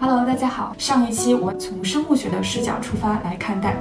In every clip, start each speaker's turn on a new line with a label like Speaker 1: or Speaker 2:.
Speaker 1: Hello，大家好。上一期我从生物学的视角出发来看待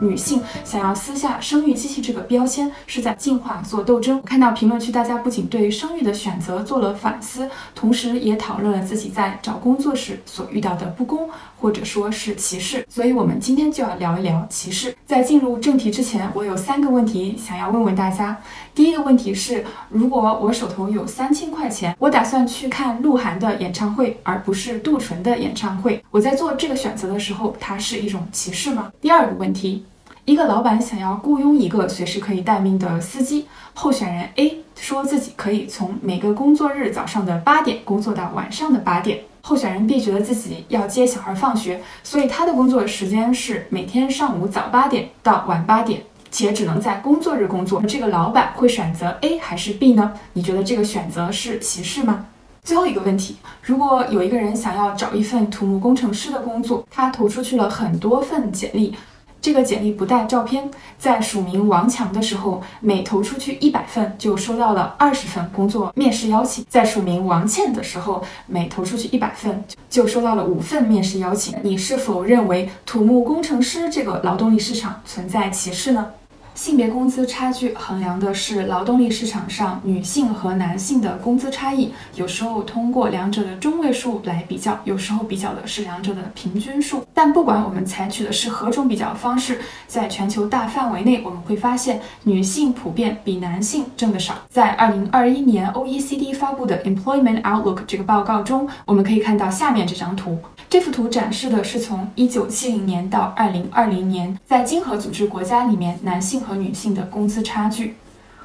Speaker 1: 女性想要撕下生育机器这个标签，是在进化做斗争。看到评论区大家不仅对生育的选择做了反思，同时也讨论了自己在找工作时所遇到的不公或者说是歧视。所以，我们今天就要聊一聊歧视。在进入正题之前，我有三个问题想要问问大家。第一个问题是，如果我手头有三千块钱，我打算去看鹿晗的演唱会，而不是杜淳的演唱会，我在做这个选择的时候，它是一种歧视吗？第二个问题，一个老板想要雇佣一个随时可以待命的司机，候选人 A 说自己可以从每个工作日早上的八点工作到晚上的八点，候选人 B 觉得自己要接小孩放学，所以他的工作时间是每天上午早八点到晚八点。且只能在工作日工作，这个老板会选择 A 还是 B 呢？你觉得这个选择是歧视吗？最后一个问题，如果有一个人想要找一份土木工程师的工作，他投出去了很多份简历，这个简历不带照片，在署名王强的时候，每投出去一百份就收到了二十份工作面试邀请；在署名王倩的时候，每投出去一百份就收到了五份面试邀请。你是否认为土木工程师这个劳动力市场存在歧视呢？性别工资差距衡量的是劳动力市场上女性和男性的工资差异，有时候通过两者的中位数来比较，有时候比较的是两者的平均数。但不管我们采取的是何种比较方式，在全球大范围内，我们会发现女性普遍比男性挣得少。在二零二一年 OECD 发布的 Employment Outlook 这个报告中，我们可以看到下面这张图。这幅图展示的是从一九七零年到二零二零年，在经合组织国家里面，男性和女性的工资差距。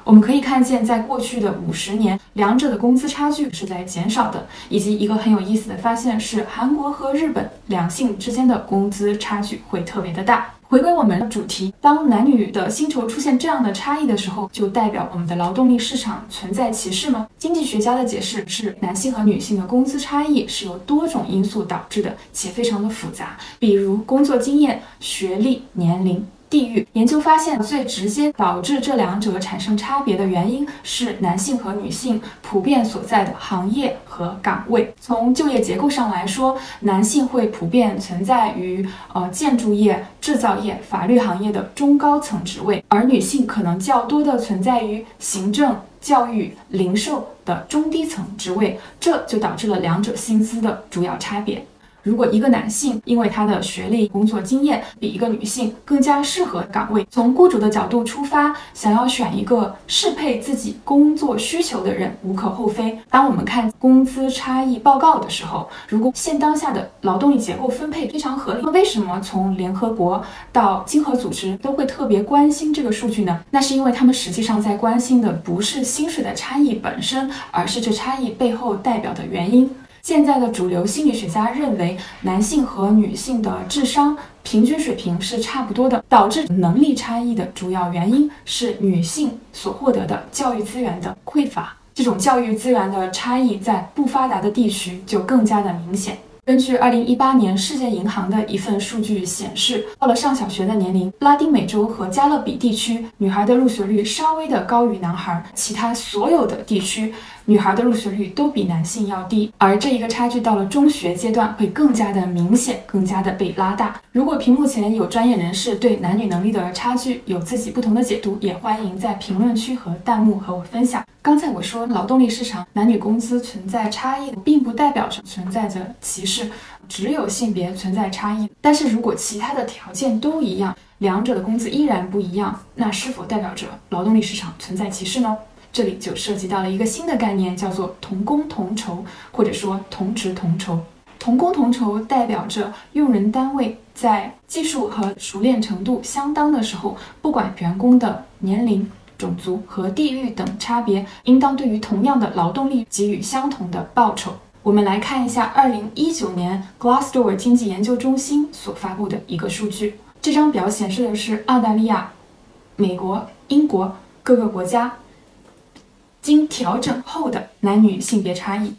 Speaker 1: 我们可以看见，在过去的五十年，两者的工资差距是在减少的。以及一个很有意思的发现是，韩国和日本两性之间的工资差距会特别的大。回归我们的主题，当男女的薪酬出现这样的差异的时候，就代表我们的劳动力市场存在歧视吗？经济学家的解释是，男性和女性的工资差异是由多种因素导致的，且非常的复杂，比如工作经验、学历、年龄。地域研究发现，最直接导致这两者产生差别的原因是男性和女性普遍所在的行业和岗位。从就业结构上来说，男性会普遍存在于呃建筑业、制造业、法律行业的中高层职位，而女性可能较多的存在于行政、教育、零售的中低层职位，这就导致了两者薪资的主要差别。如果一个男性因为他的学历、工作经验比一个女性更加适合岗位，从雇主的角度出发，想要选一个适配自己工作需求的人，无可厚非。当我们看工资差异报告的时候，如果现当下的劳动力结构分配非常合理，那为什么从联合国到经合组织都会特别关心这个数据呢？那是因为他们实际上在关心的不是薪水的差异本身，而是这差异背后代表的原因。现在的主流心理学家认为，男性和女性的智商平均水平是差不多的。导致能力差异的主要原因是女性所获得的教育资源的匮乏。这种教育资源的差异在不发达的地区就更加的明显。根据二零一八年世界银行的一份数据显示，到了上小学的年龄，拉丁美洲和加勒比地区女孩的入学率稍微的高于男孩，其他所有的地区。女孩的入学率都比男性要低，而这一个差距到了中学阶段会更加的明显，更加的被拉大。如果屏幕前有专业人士对男女能力的差距有自己不同的解读，也欢迎在评论区和弹幕和我分享。刚才我说劳动力市场男女工资存在差异，并不代表着存在着歧视，是只有性别存在差异。但是如果其他的条件都一样，两者的工资依然不一样，那是否代表着劳动力市场存在歧视呢？这里就涉及到了一个新的概念，叫做同工同酬，或者说同职同酬。同工同酬代表着用人单位在技术和熟练程度相当的时候，不管员工的年龄、种族和地域等差别，应当对于同样的劳动力给予相同的报酬。我们来看一下二零一九年 Glassdoor 经济研究中心所发布的一个数据。这张表显示的是澳大利亚、美国、英国各个国家。经调整后的男女性别差异，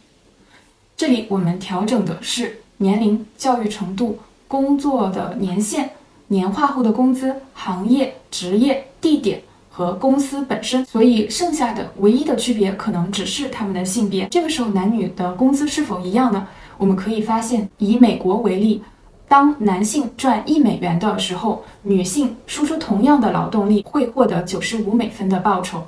Speaker 1: 这里我们调整的是年龄、教育程度、工作的年限、年化后的工资、行业、职业、地点和公司本身，所以剩下的唯一的区别可能只是他们的性别。这个时候男女的工资是否一样呢？我们可以发现，以美国为例，当男性赚一美元的时候，女性输出同样的劳动力会获得九十五美分的报酬。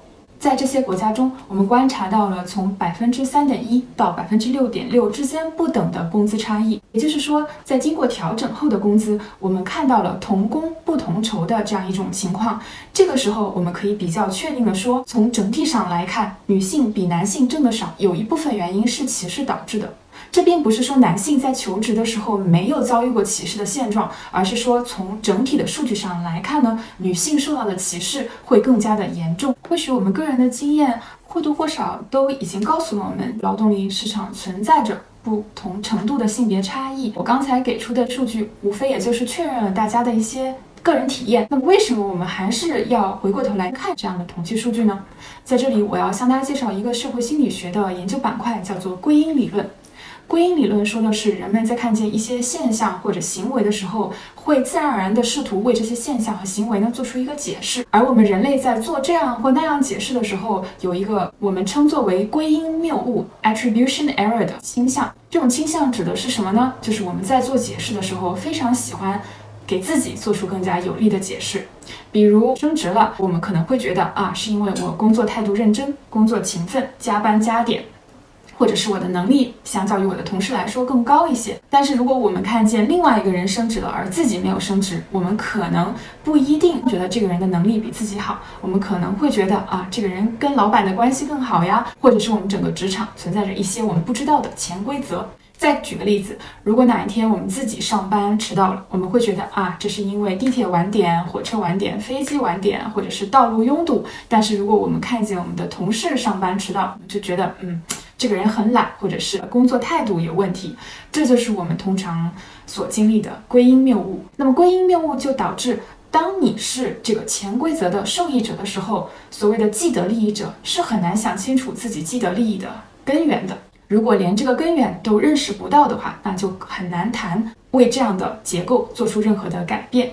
Speaker 1: 在这些国家中，我们观察到了从百分之三点一到百分之六点六之间不等的工资差异。也就是说，在经过调整后的工资，我们看到了同工不同酬的这样一种情况。这个时候，我们可以比较确定的说，从整体上来看，女性比男性挣得少，有一部分原因是歧视导致的。这并不是说男性在求职的时候没有遭遇过歧视的现状，而是说从整体的数据上来看呢，女性受到的歧视会更加的严重。或许我们个人的经验或多或少都已经告诉了我们，劳动力市场存在着不同程度的性别差异。我刚才给出的数据，无非也就是确认了大家的一些个人体验。那么为什么我们还是要回过头来看这样的统计数据呢？在这里，我要向大家介绍一个社会心理学的研究板块，叫做归因理论。归因理论说的是，人们在看见一些现象或者行为的时候，会自然而然地试图为这些现象和行为呢做出一个解释。而我们人类在做这样或那样解释的时候，有一个我们称作为归因谬误 （attribution error） 的倾向。这种倾向指的是什么呢？就是我们在做解释的时候，非常喜欢给自己做出更加有利的解释。比如升职了，我们可能会觉得啊，是因为我工作态度认真，工作勤奋，加班加点。或者是我的能力相较于我的同事来说更高一些，但是如果我们看见另外一个人升职了，而自己没有升职，我们可能不一定觉得这个人的能力比自己好，我们可能会觉得啊，这个人跟老板的关系更好呀，或者是我们整个职场存在着一些我们不知道的潜规则。再举个例子，如果哪一天我们自己上班迟到了，我们会觉得啊，这是因为地铁晚点、火车晚点、飞机晚点，或者是道路拥堵。但是如果我们看见我们的同事上班迟到，就觉得嗯。这个人很懒，或者是工作态度有问题，这就是我们通常所经历的归因谬误。那么归因谬误就导致，当你是这个潜规则的受益者的时候，所谓的既得利益者是很难想清楚自己既得利益的根源的。如果连这个根源都认识不到的话，那就很难谈为这样的结构做出任何的改变。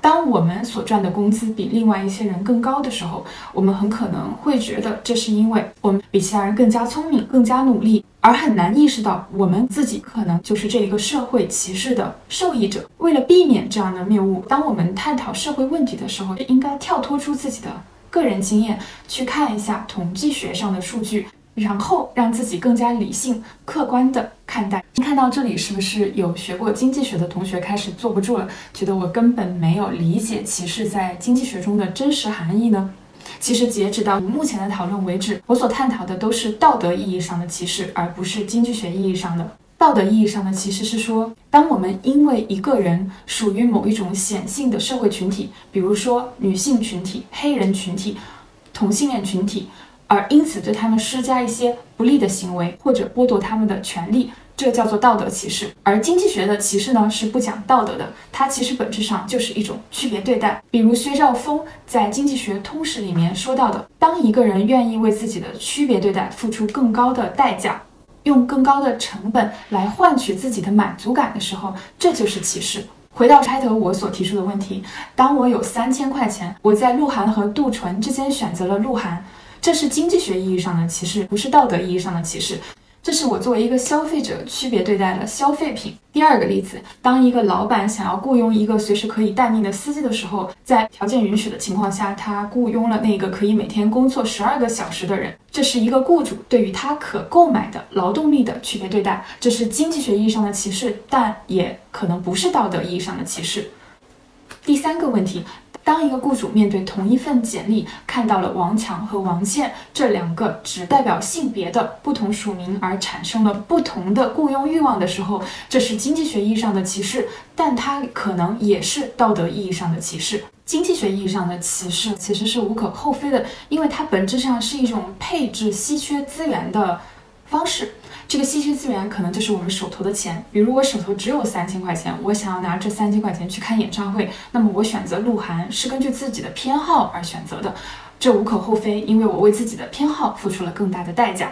Speaker 1: 当我们所赚的工资比另外一些人更高的时候，我们很可能会觉得这是因为我们比其他人更加聪明、更加努力，而很难意识到我们自己可能就是这一个社会歧视的受益者。为了避免这样的谬误，当我们探讨社会问题的时候，应该跳脱出自己的个人经验，去看一下统计学上的数据。然后让自己更加理性、客观的看待。看到这里，是不是有学过经济学的同学开始坐不住了？觉得我根本没有理解歧视在经济学中的真实含义呢？其实，截止到目前的讨论为止，我所探讨的都是道德意义上的歧视，而不是经济学意义上的。道德意义上的歧视是说，当我们因为一个人属于某一种显性的社会群体，比如说女性群体、黑人群体、同性恋群体。而因此对他们施加一些不利的行为，或者剥夺他们的权利，这叫做道德歧视。而经济学的歧视呢，是不讲道德的，它其实本质上就是一种区别对待。比如薛兆丰在《经济学通史》里面说到的，当一个人愿意为自己的区别对待付出更高的代价，用更高的成本来换取自己的满足感的时候，这就是歧视。回到开头我所提出的问题，当我有三千块钱，我在鹿晗和杜淳之间选择了鹿晗。这是经济学意义上的歧视，不是道德意义上的歧视。这是我作为一个消费者区别对待的消费品。第二个例子，当一个老板想要雇佣一个随时可以待命的司机的时候，在条件允许的情况下，他雇佣了那个可以每天工作十二个小时的人。这是一个雇主对于他可购买的劳动力的区别对待。这是经济学意义上的歧视，但也可能不是道德意义上的歧视。第三个问题。当一个雇主面对同一份简历，看到了王强和王倩这两个只代表性别的不同署名，而产生了不同的雇佣欲望的时候，这是经济学意义上的歧视，但它可能也是道德意义上的歧视。经济学意义上的歧视其实是无可厚非的，因为它本质上是一种配置稀缺资源的方式。这个稀缺资源可能就是我们手头的钱，比如我手头只有三千块钱，我想要拿这三千块钱去看演唱会，那么我选择鹿晗是根据自己的偏好而选择的，这无可厚非，因为我为自己的偏好付出了更大的代价。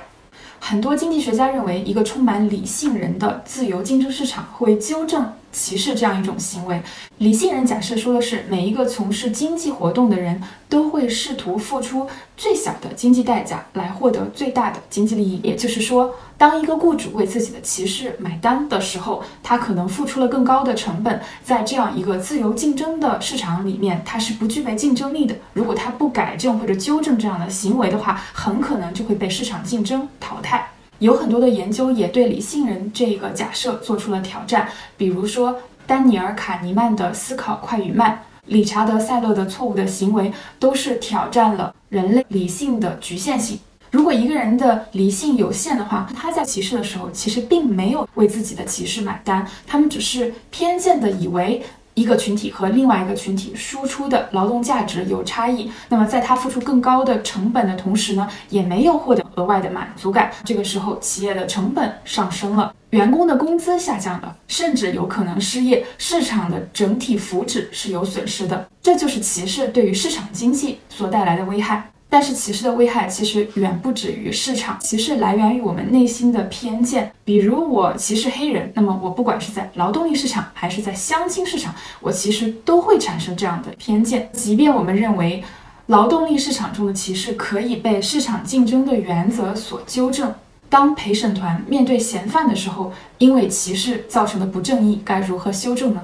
Speaker 1: 很多经济学家认为，一个充满理性人的自由竞争市场会纠正歧视这样一种行为。理性人假设说的是，每一个从事经济活动的人都会试图付出最小的经济代价来获得最大的经济利益。也就是说，当一个雇主为自己的歧视买单的时候，他可能付出了更高的成本。在这样一个自由竞争的市场里面，他是不具备竞争力的。如果他不改正或者纠正这样的行为的话，很可能就会被市场竞争淘汰。有很多的研究也对理性人这个假设做出了挑战，比如说丹尼尔·卡尼曼的《思考快与慢》，理查德·塞勒的错误的行为，都是挑战了人类理性的局限性。如果一个人的理性有限的话，他在歧视的时候，其实并没有为自己的歧视买单，他们只是偏见的以为。一个群体和另外一个群体输出的劳动价值有差异，那么在他付出更高的成本的同时呢，也没有获得额外的满足感。这个时候，企业的成本上升了，员工的工资下降了，甚至有可能失业，市场的整体福祉是有损失的。这就是歧视对于市场经济所带来的危害。但是歧视的危害其实远不止于市场，歧视来源于我们内心的偏见。比如我歧视黑人，那么我不管是在劳动力市场还是在相亲市场，我其实都会产生这样的偏见。即便我们认为劳动力市场中的歧视可以被市场竞争的原则所纠正，当陪审团面对嫌犯的时候，因为歧视造成的不正义该如何修正呢？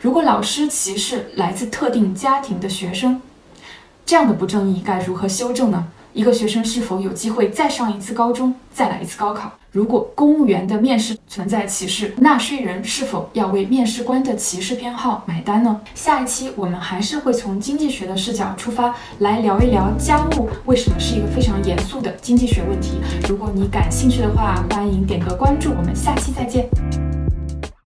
Speaker 1: 如果老师歧视来自特定家庭的学生？这样的不正义该如何修正呢？一个学生是否有机会再上一次高中，再来一次高考？如果公务员的面试存在歧视，纳税人是否要为面试官的歧视偏好买单呢？下一期我们还是会从经济学的视角出发，来聊一聊家务为什么是一个非常严肃的经济学问题。如果你感兴趣的话，欢迎点个关注，我们下期再见。